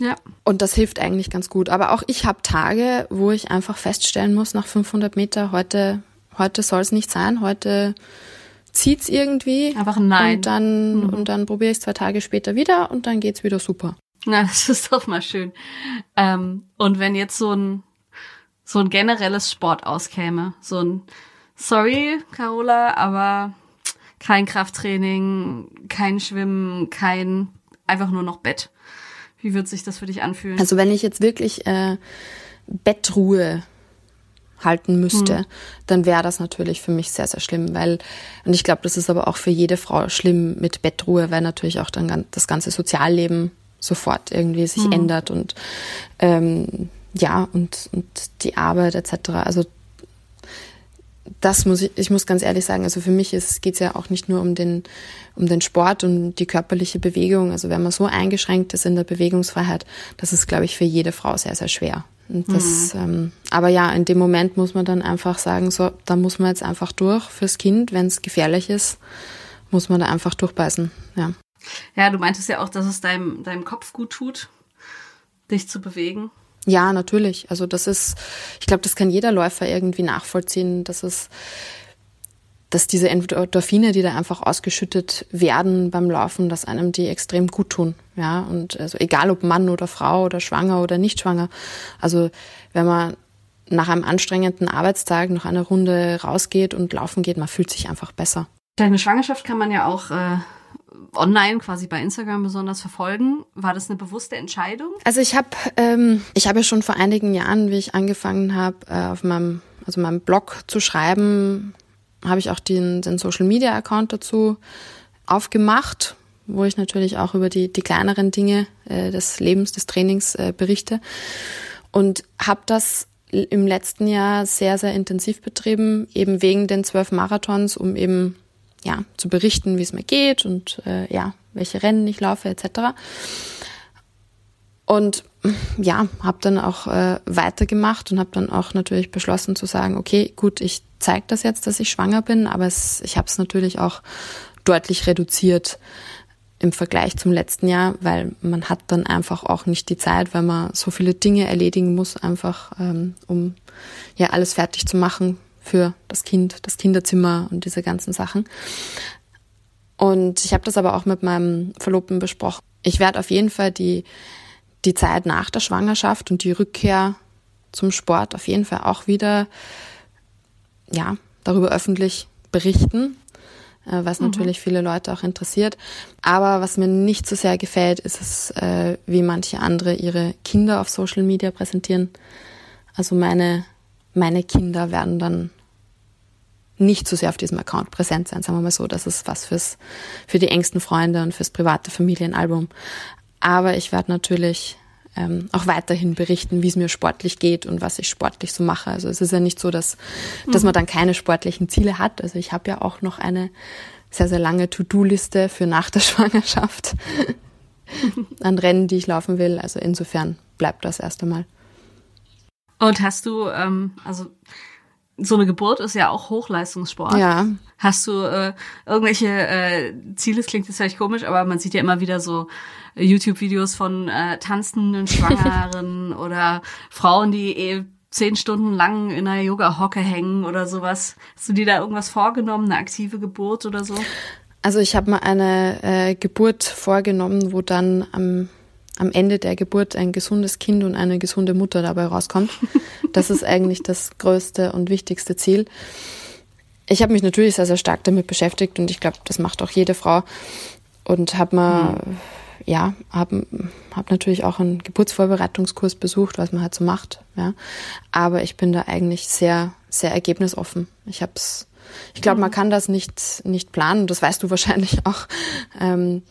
Ja. Und das hilft eigentlich ganz gut. Aber auch ich habe Tage, wo ich einfach feststellen muss, nach 500 Meter, heute, heute soll es nicht sein, heute zieht's irgendwie. Einfach nein. Und dann, mhm. und dann probiere ich zwei Tage später wieder und dann geht's wieder super. Na, das ist doch mal schön. Ähm, und wenn jetzt so ein so ein generelles Sport auskäme, so ein Sorry, Carola, aber kein Krafttraining, kein Schwimmen, kein einfach nur noch Bett. Wie wird sich das für dich anfühlen? Also wenn ich jetzt wirklich äh, Bettruhe halten müsste, hm. dann wäre das natürlich für mich sehr, sehr schlimm, weil, und ich glaube, das ist aber auch für jede Frau schlimm mit Bettruhe, weil natürlich auch dann das ganze Sozialleben sofort irgendwie sich mhm. ändert und ähm, ja, und, und die Arbeit etc. Also das muss ich, ich muss ganz ehrlich sagen, also für mich geht es ja auch nicht nur um den, um den Sport und die körperliche Bewegung. Also wenn man so eingeschränkt ist in der Bewegungsfreiheit, das ist, glaube ich, für jede Frau sehr, sehr schwer. Und das, mhm. ähm, aber ja, in dem Moment muss man dann einfach sagen, so, da muss man jetzt einfach durch fürs Kind, wenn es gefährlich ist, muss man da einfach durchbeißen. Ja. Ja, du meintest ja auch, dass es deinem, deinem Kopf gut tut, dich zu bewegen. Ja, natürlich. Also das ist, ich glaube, das kann jeder Läufer irgendwie nachvollziehen, dass es dass diese Endorphine, die da einfach ausgeschüttet werden beim Laufen, dass einem die extrem gut tun. Ja, und also egal ob Mann oder Frau oder schwanger oder nicht schwanger. Also wenn man nach einem anstrengenden Arbeitstag noch eine Runde rausgeht und laufen geht, man fühlt sich einfach besser. Deine Schwangerschaft kann man ja auch äh, online, quasi bei Instagram besonders verfolgen. War das eine bewusste Entscheidung? Also ich habe ähm, ich habe ja schon vor einigen Jahren, wie ich angefangen habe, äh, auf meinem also meinem Blog zu schreiben, habe ich auch den, den Social Media Account dazu aufgemacht, wo ich natürlich auch über die die kleineren Dinge äh, des Lebens, des Trainings äh, berichte und habe das im letzten Jahr sehr, sehr intensiv betrieben, eben wegen den zwölf Marathons, um eben ja, zu berichten, wie es mir geht und äh, ja, welche Rennen ich laufe etc. Und ja, habe dann auch äh, weitergemacht und habe dann auch natürlich beschlossen zu sagen, okay, gut, ich zeige das jetzt, dass ich schwanger bin, aber es, ich habe es natürlich auch deutlich reduziert im Vergleich zum letzten Jahr, weil man hat dann einfach auch nicht die Zeit, weil man so viele Dinge erledigen muss, einfach ähm, um ja alles fertig zu machen für das Kind, das Kinderzimmer und diese ganzen Sachen. Und ich habe das aber auch mit meinem Verlobten besprochen. Ich werde auf jeden Fall die, die Zeit nach der Schwangerschaft und die Rückkehr zum Sport auf jeden Fall auch wieder ja, darüber öffentlich berichten, äh, was mhm. natürlich viele Leute auch interessiert. Aber was mir nicht so sehr gefällt, ist es, äh, wie manche andere ihre Kinder auf Social Media präsentieren. Also meine, meine Kinder werden dann nicht so sehr auf diesem Account präsent sein, sagen wir mal so. Das ist was fürs, für die engsten Freunde und fürs private Familienalbum. Aber ich werde natürlich ähm, auch weiterhin berichten, wie es mir sportlich geht und was ich sportlich so mache. Also es ist ja nicht so, dass, dass man dann keine sportlichen Ziele hat. Also ich habe ja auch noch eine sehr, sehr lange To-Do-Liste für nach der Schwangerschaft an Rennen, die ich laufen will. Also insofern bleibt das erst einmal. Und hast du, ähm, also so eine Geburt ist ja auch Hochleistungssport. Ja. Hast du äh, irgendwelche äh, Ziele? Das klingt jetzt vielleicht komisch, aber man sieht ja immer wieder so YouTube-Videos von äh, tanzenden Schwangeren oder Frauen, die eh zehn Stunden lang in einer Yoga-Hocke hängen oder sowas. Hast du dir da irgendwas vorgenommen, eine aktive Geburt oder so? Also ich habe mal eine äh, Geburt vorgenommen, wo dann am am Ende der Geburt ein gesundes Kind und eine gesunde Mutter dabei rauskommt. Das ist eigentlich das größte und wichtigste Ziel. Ich habe mich natürlich sehr, sehr stark damit beschäftigt und ich glaube, das macht auch jede Frau. Und habe mal, mhm. ja, habe hab natürlich auch einen Geburtsvorbereitungskurs besucht, was man halt so macht. Ja. Aber ich bin da eigentlich sehr, sehr ergebnisoffen. Ich habe es ich glaube, man mhm. kann das nicht, nicht planen. Das weißt du wahrscheinlich auch. Ähm,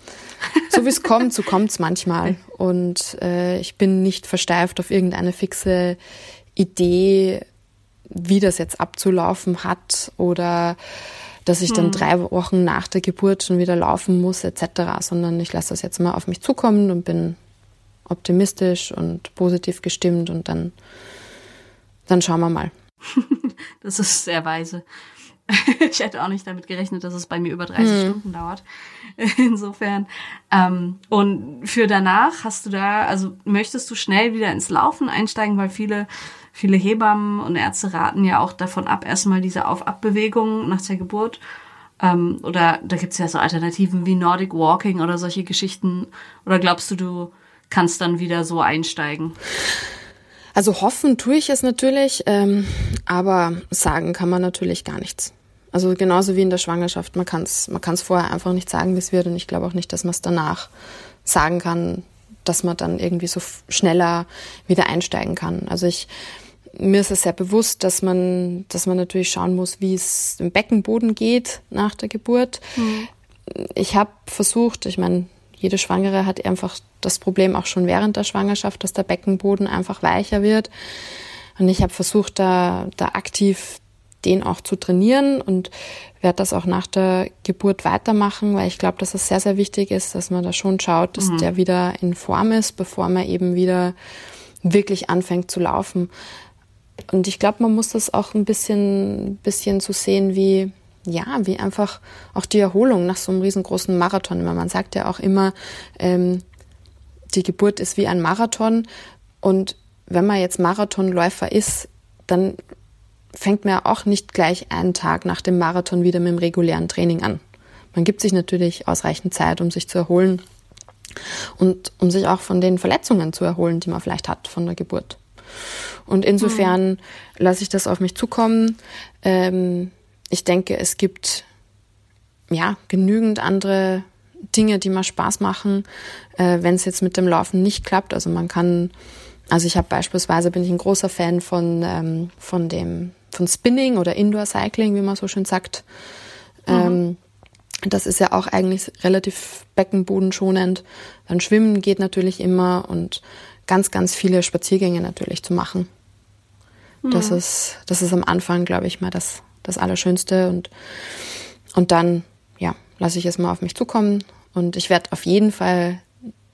so wie es kommt, so kommt es manchmal. Und äh, ich bin nicht versteift auf irgendeine fixe Idee, wie das jetzt abzulaufen hat oder dass ich dann hm. drei Wochen nach der Geburt schon wieder laufen muss etc., sondern ich lasse das jetzt mal auf mich zukommen und bin optimistisch und positiv gestimmt und dann, dann schauen wir mal. das ist sehr weise. ich hätte auch nicht damit gerechnet, dass es bei mir über 30 mhm. Stunden dauert. Insofern. Ähm, und für danach hast du da, also möchtest du schnell wieder ins Laufen einsteigen, weil viele, viele Hebammen und Ärzte raten ja auch davon ab, erstmal diese Auf-Ab-Bewegung nach der Geburt. Ähm, oder da gibt's ja so Alternativen wie Nordic Walking oder solche Geschichten. Oder glaubst du, du kannst dann wieder so einsteigen? Also hoffen tue ich es natürlich, ähm, aber sagen kann man natürlich gar nichts. Also genauso wie in der Schwangerschaft, man kann es man kann's vorher einfach nicht sagen, wie es wird und ich glaube auch nicht, dass man es danach sagen kann, dass man dann irgendwie so schneller wieder einsteigen kann. Also ich mir ist es sehr bewusst, dass man, dass man natürlich schauen muss, wie es im Beckenboden geht nach der Geburt. Mhm. Ich habe versucht, ich meine, jede Schwangere hat einfach das Problem auch schon während der Schwangerschaft, dass der Beckenboden einfach weicher wird. Und ich habe versucht, da, da aktiv den auch zu trainieren und werde das auch nach der Geburt weitermachen, weil ich glaube, dass es sehr, sehr wichtig ist, dass man da schon schaut, dass mhm. der wieder in Form ist, bevor man eben wieder wirklich anfängt zu laufen. Und ich glaube, man muss das auch ein bisschen, bisschen so sehen wie, ja, wie einfach auch die Erholung nach so einem riesengroßen Marathon. Man sagt ja auch immer, ähm, die Geburt ist wie ein Marathon. Und wenn man jetzt Marathonläufer ist, dann fängt man ja auch nicht gleich einen Tag nach dem Marathon wieder mit dem regulären Training an. Man gibt sich natürlich ausreichend Zeit, um sich zu erholen und um sich auch von den Verletzungen zu erholen, die man vielleicht hat von der Geburt. Und insofern mhm. lasse ich das auf mich zukommen. Ähm, ich denke, es gibt ja genügend andere Dinge, die mal Spaß machen, äh, wenn es jetzt mit dem Laufen nicht klappt. Also man kann, also ich habe beispielsweise bin ich ein großer Fan von ähm, von dem von Spinning oder Indoor Cycling, wie man so schön sagt. Mhm. Ähm, das ist ja auch eigentlich relativ beckenbodenschonend. Dann Schwimmen geht natürlich immer und ganz, ganz viele Spaziergänge natürlich zu machen. Mhm. Das ist, das ist am Anfang, glaube ich, mal das, das Allerschönste und, und dann, ja, lasse ich es mal auf mich zukommen und ich werde auf jeden Fall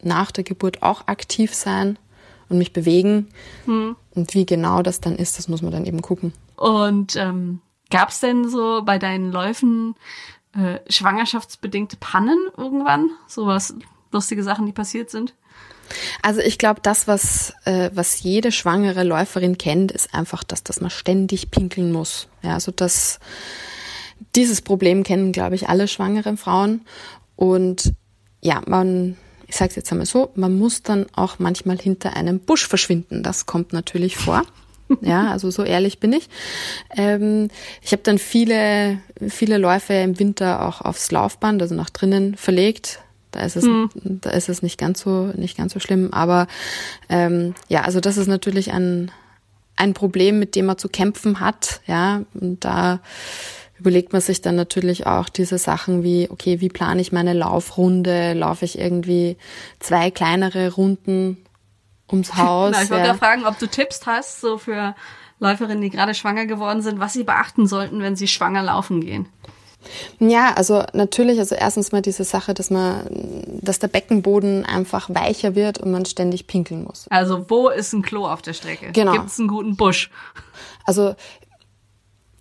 nach der Geburt auch aktiv sein und mich bewegen. Mhm. Und wie genau das dann ist, das muss man dann eben gucken. Und ähm, gab es denn so bei deinen Läufen äh, schwangerschaftsbedingte Pannen irgendwann? Sowas, lustige Sachen, die passiert sind? Also ich glaube, das, was, äh, was jede schwangere Läuferin kennt, ist einfach, dass, dass man ständig pinkeln muss. Ja, also das, dieses Problem kennen, glaube ich, alle schwangeren Frauen. Und ja, man, ich sage es jetzt einmal so, man muss dann auch manchmal hinter einem Busch verschwinden. Das kommt natürlich vor. Ja, also so ehrlich bin ich. Ähm, ich habe dann viele, viele Läufe im Winter auch aufs Laufband, also nach drinnen verlegt. Da ist es, hm. da ist es nicht ganz so, nicht ganz so schlimm. Aber ähm, ja, also das ist natürlich ein, ein Problem, mit dem man zu kämpfen hat. Ja, und da überlegt man sich dann natürlich auch diese Sachen wie, okay, wie plane ich meine Laufrunde? Laufe ich irgendwie zwei kleinere Runden ums Haus? Na, ich wollte ja. fragen, ob du Tipps hast, so für Läuferinnen, die gerade schwanger geworden sind, was sie beachten sollten, wenn sie schwanger laufen gehen. Ja, also natürlich, also erstens mal diese Sache, dass man, dass der Beckenboden einfach weicher wird und man ständig pinkeln muss. Also wo ist ein Klo auf der Strecke? Genau. Gibt es einen guten Busch? Also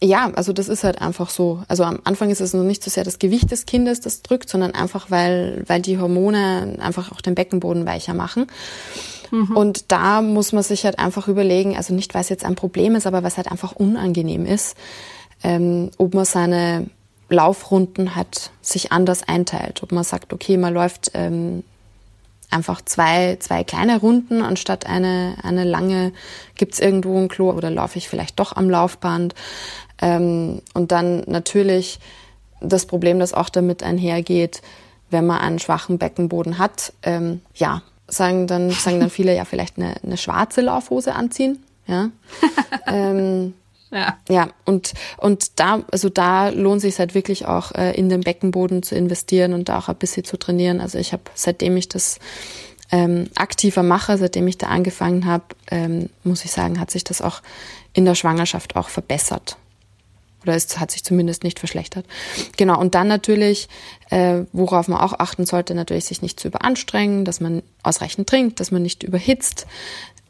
ja, also das ist halt einfach so. Also am Anfang ist es noch nicht so sehr das Gewicht des Kindes, das drückt, sondern einfach, weil, weil die Hormone einfach auch den Beckenboden weicher machen. Mhm. Und da muss man sich halt einfach überlegen, also nicht, weil es jetzt ein Problem ist, aber was halt einfach unangenehm ist, ähm, ob man seine Laufrunden hat, sich anders einteilt. Ob man sagt, okay, man läuft ähm, einfach zwei, zwei kleine Runden anstatt eine, eine lange, gibt es irgendwo ein Klo oder laufe ich vielleicht doch am Laufband. Ähm, und dann natürlich das Problem, das auch damit einhergeht, wenn man einen schwachen Beckenboden hat, ähm, ja, sagen dann, sagen dann viele ja vielleicht eine, eine schwarze Laufhose anziehen. Ja. ähm, ja. Ja, und, und da, also da lohnt sich halt wirklich auch äh, in den Beckenboden zu investieren und da auch ein bisschen zu trainieren. Also ich habe, seitdem ich das ähm, aktiver mache, seitdem ich da angefangen habe, ähm, muss ich sagen, hat sich das auch in der Schwangerschaft auch verbessert. Oder es hat sich zumindest nicht verschlechtert. Genau, und dann natürlich, äh, worauf man auch achten sollte, natürlich sich nicht zu überanstrengen, dass man ausreichend trinkt, dass man nicht überhitzt,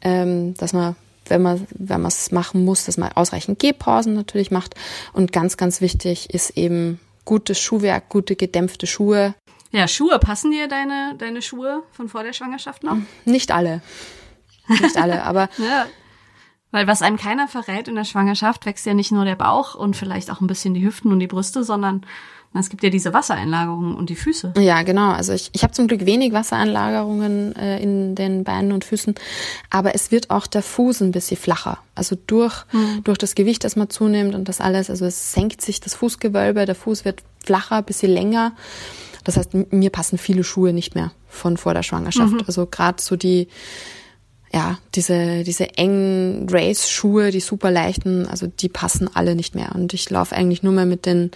ähm, dass man wenn man wenn man es machen muss, dass man ausreichend Gehpausen natürlich macht. Und ganz, ganz wichtig ist eben gutes Schuhwerk, gute gedämpfte Schuhe. Ja, Schuhe, passen dir deine, deine Schuhe von vor der Schwangerschaft noch? Nicht alle. Nicht alle, aber. ja. Weil was einem keiner verrät in der Schwangerschaft, wächst ja nicht nur der Bauch und vielleicht auch ein bisschen die Hüften und die Brüste, sondern es gibt ja diese Wassereinlagerungen und die Füße. Ja, genau. Also ich, ich habe zum Glück wenig Wassereinlagerungen äh, in den Beinen und Füßen, aber es wird auch der Fuß ein bisschen flacher. Also durch, mhm. durch das Gewicht, das man zunimmt und das alles, also es senkt sich das Fußgewölbe, der Fuß wird flacher, ein bisschen länger. Das heißt, mir passen viele Schuhe nicht mehr von vor der Schwangerschaft. Mhm. Also gerade so die ja, diese, diese engen Race-Schuhe, die super leichten, also die passen alle nicht mehr. Und ich laufe eigentlich nur mehr mit den,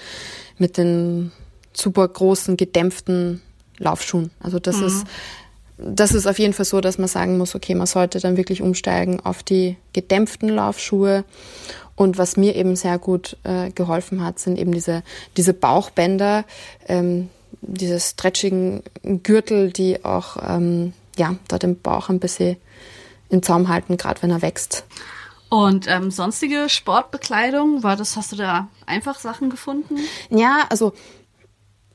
mit den super großen, gedämpften Laufschuhen. Also das mhm. ist, das ist auf jeden Fall so, dass man sagen muss, okay, man sollte dann wirklich umsteigen auf die gedämpften Laufschuhe. Und was mir eben sehr gut äh, geholfen hat, sind eben diese, diese Bauchbänder, ähm, diese stretchigen Gürtel, die auch ähm, ja, da den Bauch ein bisschen in Zaum halten, gerade wenn er wächst. Und ähm, sonstige Sportbekleidung, war das, hast du da einfach Sachen gefunden? Ja, also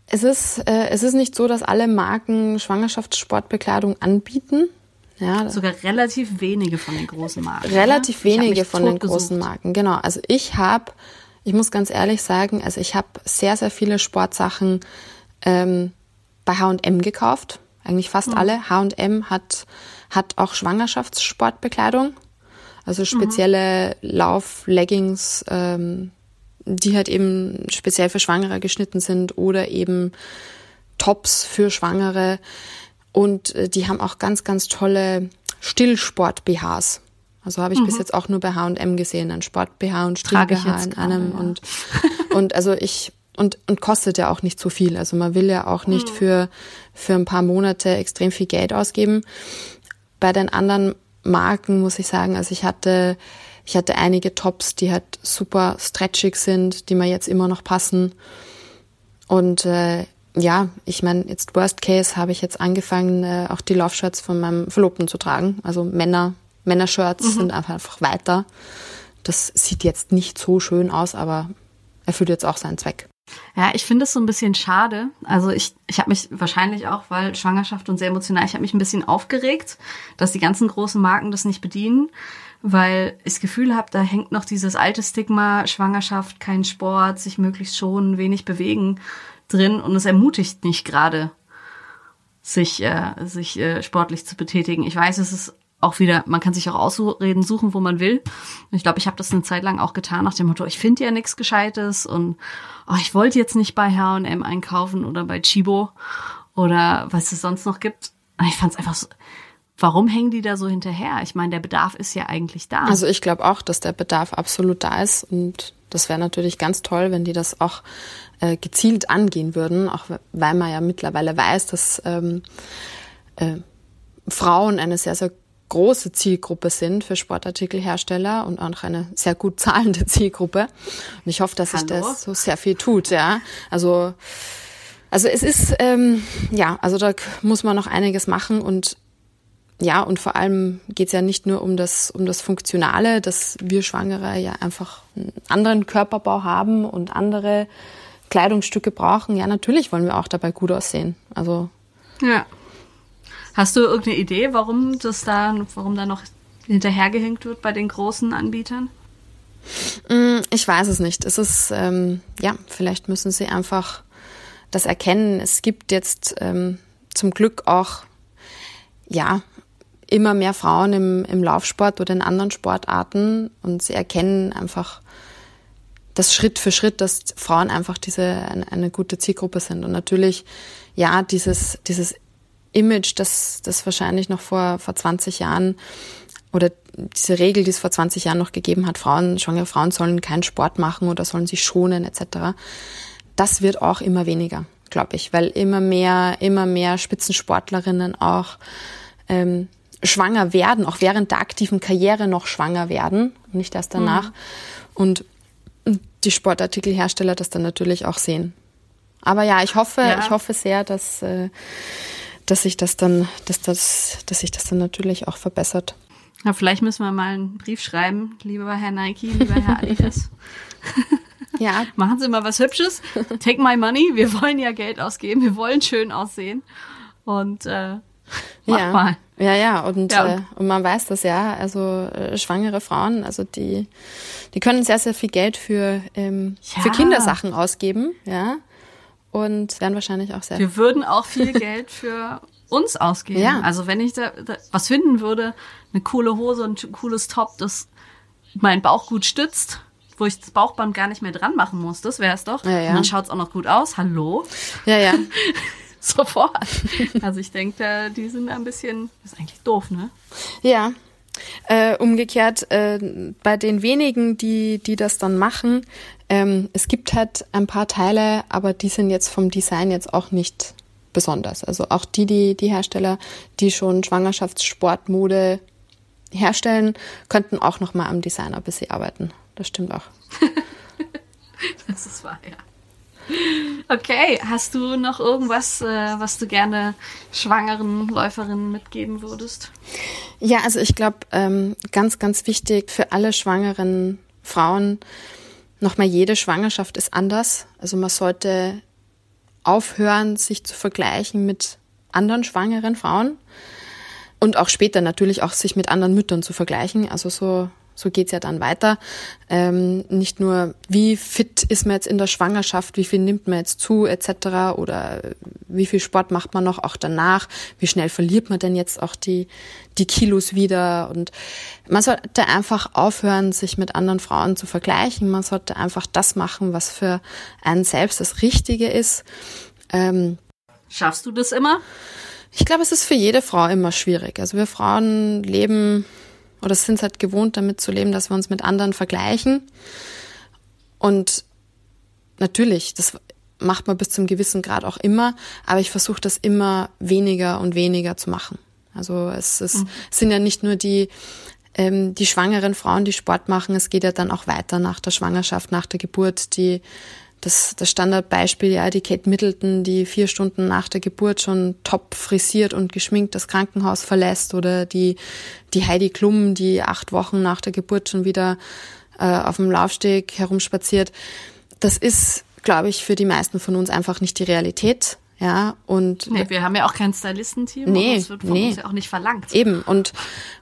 es ist, äh, es ist nicht so, dass alle Marken Schwangerschaftssportbekleidung anbieten. Ja, Sogar relativ wenige von den großen Marken. relativ ne? Ich hab wenige von den totgesucht. großen Marken. Genau. Also ich habe, ich muss ganz ehrlich sagen, also ich habe sehr, sehr viele Sportsachen ähm, bei H&M gekauft. Eigentlich fast Mhm. alle. H&M hat, hat auch Schwangerschaftssportbekleidung. Mhm. Also spezielle Lauf-Leggings, ähm, die halt eben speziell für Schwangere geschnitten sind oder eben Tops für Schwangere. Und äh, die haben auch ganz, ganz tolle Stillsport-BHs. Also habe ich bis jetzt auch nur bei H&M gesehen, ein Sport-BH und Mhm. Still-BH in gerade, einem ja. und und also ich und und kostet ja auch nicht so viel. Also man will ja auch Mhm. nicht für für ein paar Monate extrem viel Geld ausgeben. Bei den anderen Marken muss ich sagen, also ich hatte ich hatte einige Tops, die halt super stretchig sind, die mir jetzt immer noch passen. Und äh, ja, ich meine, jetzt Worst Case habe ich jetzt angefangen, äh, auch die Laufshirts von meinem Verlobten zu tragen. Also Männer, Männershirts sind einfach, einfach weiter. Das sieht jetzt nicht so schön aus, aber erfüllt jetzt auch seinen Zweck. Ja, ich finde es so ein bisschen schade. Also ich, ich habe mich wahrscheinlich auch, weil Schwangerschaft und sehr emotional, ich habe mich ein bisschen aufgeregt, dass die ganzen großen Marken das nicht bedienen, weil ich das Gefühl habe, da hängt noch dieses alte Stigma, Schwangerschaft, kein Sport, sich möglichst schonen, wenig bewegen drin und es ermutigt nicht gerade, sich, äh, sich äh, sportlich zu betätigen. Ich weiß, es ist auch wieder, man kann sich auch Ausreden suchen, wo man will. Und ich glaube, ich habe das eine Zeit lang auch getan, nach dem Motto, ich finde ja nichts Gescheites und oh, ich wollte jetzt nicht bei H&M einkaufen oder bei Chibo oder was es sonst noch gibt. Ich fand es einfach so, warum hängen die da so hinterher? Ich meine, der Bedarf ist ja eigentlich da. Also ich glaube auch, dass der Bedarf absolut da ist und das wäre natürlich ganz toll, wenn die das auch äh, gezielt angehen würden, auch weil man ja mittlerweile weiß, dass ähm, äh, Frauen eine sehr, sehr große Zielgruppe sind für Sportartikelhersteller und auch eine sehr gut zahlende Zielgruppe. Und ich hoffe, dass sich das so sehr viel tut, ja. Also, also es ist, ähm, ja, also da muss man noch einiges machen und ja, und vor allem geht's ja nicht nur um das, um das Funktionale, dass wir Schwangere ja einfach einen anderen Körperbau haben und andere Kleidungsstücke brauchen. Ja, natürlich wollen wir auch dabei gut aussehen. Also ja. Hast du irgendeine Idee, warum das da, warum da noch hinterhergehängt wird bei den großen Anbietern? Mm, Ich weiß es nicht. Es ist, ähm, ja, vielleicht müssen sie einfach das erkennen. Es gibt jetzt ähm, zum Glück auch, ja, immer mehr Frauen im, im Laufsport oder in anderen Sportarten und sie erkennen einfach das Schritt für Schritt, dass Frauen einfach diese eine, eine gute Zielgruppe sind. Und natürlich, ja, dieses, dieses Image, das, das wahrscheinlich noch vor, vor 20 Jahren oder diese Regel, die es vor 20 Jahren noch gegeben hat, Frauen, schwangere Frauen sollen keinen Sport machen oder sollen sich schonen etc. Das wird auch immer weniger, glaube ich, weil immer mehr, immer mehr Spitzensportlerinnen auch ähm, schwanger werden, auch während der aktiven Karriere noch schwanger werden, nicht erst danach. Und die Sportartikelhersteller das dann natürlich auch sehen. Aber ja, ich hoffe, Ja. ich hoffe sehr, dass, äh, dass sich das dann, dass das, dass sich das dann natürlich auch verbessert. Ja, vielleicht müssen wir mal einen Brief schreiben, lieber Herr Nike, lieber Herr Adidas. Ja, Machen Sie mal was Hübsches. Take my money. Wir wollen ja Geld ausgeben. Wir wollen schön aussehen. Und äh, mach ja. mal. Ja, ja, und, Ja, und- Äh, und man weiß das ja, also äh, schwangere Frauen, also die, die können sehr, sehr viel Geld für, ähm, Ja. für Kindersachen ausgeben, ja, und werden wahrscheinlich auch sehr Wir würden auch viel Geld für uns ausgeben. Ja. Also wenn ich da, da was finden würde, eine coole Hose und ein cooles Top, das meinen Bauch gut stützt, wo ich das Bauchband gar nicht mehr dran machen muss, das wäre es doch. Ja, ja. Und dann schaut's auch noch gut aus. Hallo? Ja, ja. Sofort. Also ich denke, da, die sind ein bisschen, das ist eigentlich doof, ne? Ja. Äh, umgekehrt, äh, bei den wenigen, die, die das dann machen, ähm, es gibt halt ein paar Teile, aber die sind jetzt vom Design jetzt auch nicht besonders. Also auch die, die, die Hersteller, die schon Schwangerschaftssportmode herstellen, könnten auch noch mal am Designer ein bisschen arbeiten. Das stimmt auch. Das ist wahr, ja. Okay, hast du noch irgendwas, äh, was du gerne schwangeren Läuferinnen mitgeben würdest? Ja, also ich glaube, ähm, ganz, ganz wichtig für alle schwangeren Frauen, nochmal jede Schwangerschaft ist anders. Also man sollte aufhören, sich zu vergleichen mit anderen schwangeren Frauen. und auch später natürlich auch sich mit anderen Müttern zu vergleichen. Also so so geht's ja dann weiter. Ähm, nicht nur, wie fit ist man jetzt in der Schwangerschaft, wie viel nimmt man jetzt zu, etc. oder wie viel Sport macht man noch auch danach, wie schnell verliert man denn jetzt auch die, die Kilos wieder. Und man sollte einfach aufhören, sich mit anderen Frauen zu vergleichen. Man sollte einfach das machen, was für einen selbst das Richtige ist. Ähm, Schaffst du das immer? Ich glaube, es ist für jede Frau immer schwierig. Also wir Frauen leben oder sind es halt gewohnt, damit zu leben, dass wir uns mit anderen vergleichen. Und natürlich, das macht man bis zum gewissen Grad auch immer, aber ich versuche das immer weniger und weniger zu machen. Also es, es mhm. sind ja nicht nur die ähm, die schwangeren Frauen, die Sport machen, es geht ja dann auch weiter nach der Schwangerschaft, nach der Geburt, die das, das Standardbeispiel, ja, die Kate Middleton, die vier Stunden nach der Geburt schon top frisiert und geschminkt das Krankenhaus verlässt oder die, die Heidi Klum, die acht Wochen nach der Geburt schon wieder äh, auf dem Laufsteg herumspaziert. Das ist, glaube ich, für die meisten von uns einfach nicht die Realität. Ja, und. Nee, wir haben ja auch kein Stylistenteam. Nee, das wird von nee. uns ja auch nicht verlangt. Eben. Und,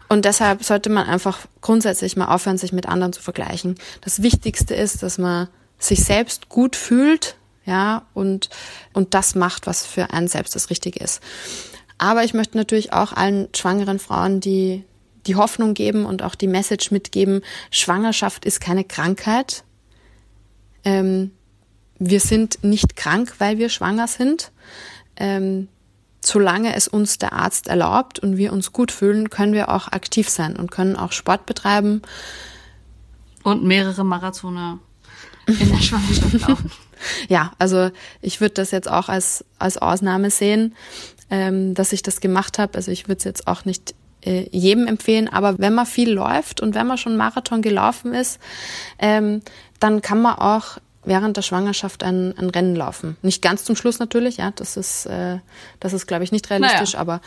und deshalb sollte man einfach grundsätzlich mal aufhören, sich mit anderen zu vergleichen. Das Wichtigste ist, dass man sich selbst gut fühlt, ja, und, und das macht, was für einen selbst das Richtige ist. Aber ich möchte natürlich auch allen schwangeren Frauen die, die Hoffnung geben und auch die Message mitgeben, Schwangerschaft ist keine Krankheit. Ähm, wir sind nicht krank, weil wir schwanger sind. Ähm, solange es uns der Arzt erlaubt und wir uns gut fühlen, können wir auch aktiv sein und können auch Sport betreiben. Und mehrere Marathone in der Schwangerschaft laufen. ja, also ich würde das jetzt auch als, als Ausnahme sehen, ähm, dass ich das gemacht habe. Also ich würde es jetzt auch nicht äh, jedem empfehlen, aber wenn man viel läuft und wenn man schon Marathon gelaufen ist, ähm, dann kann man auch während der Schwangerschaft ein, ein Rennen laufen. Nicht ganz zum Schluss natürlich, ja, das ist, äh, das ist, glaube ich, nicht realistisch, naja. aber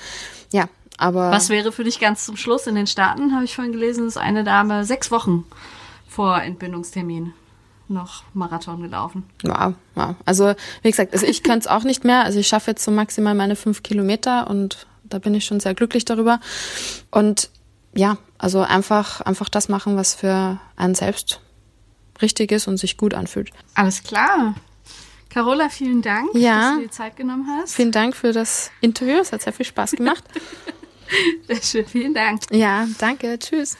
ja, aber. Was wäre für dich ganz zum Schluss in den Staaten, habe ich vorhin gelesen, ist eine Dame sechs Wochen vor Entbindungstermin noch Marathon gelaufen. Wow, wow. Also wie gesagt, also ich könnte es auch nicht mehr. Also ich schaffe jetzt so maximal meine fünf Kilometer und da bin ich schon sehr glücklich darüber. Und ja, also einfach, einfach das machen, was für einen selbst richtig ist und sich gut anfühlt. Alles klar. Carola, vielen Dank, ja, dass du dir Zeit genommen hast. Vielen Dank für das Interview. Es hat sehr viel Spaß gemacht. sehr schön, vielen Dank. Ja, danke. Tschüss.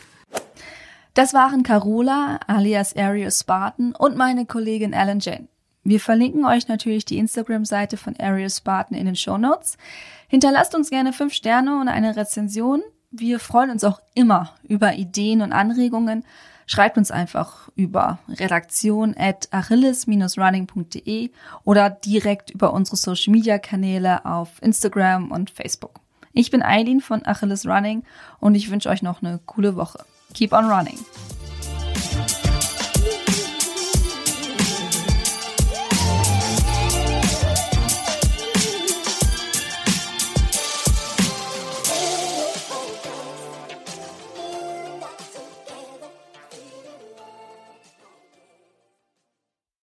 Das waren Carola alias Arius Spartan und meine Kollegin Alan Jane. Wir verlinken euch natürlich die Instagram-Seite von Arius Spartan in den Show Notes. Hinterlasst uns gerne fünf Sterne und eine Rezension. Wir freuen uns auch immer über Ideen und Anregungen. Schreibt uns einfach über redaktion at achilles-running.de oder direkt über unsere Social Media Kanäle auf Instagram und Facebook. Ich bin Eileen von Achilles Running und ich wünsche euch noch eine coole Woche. Keep on running.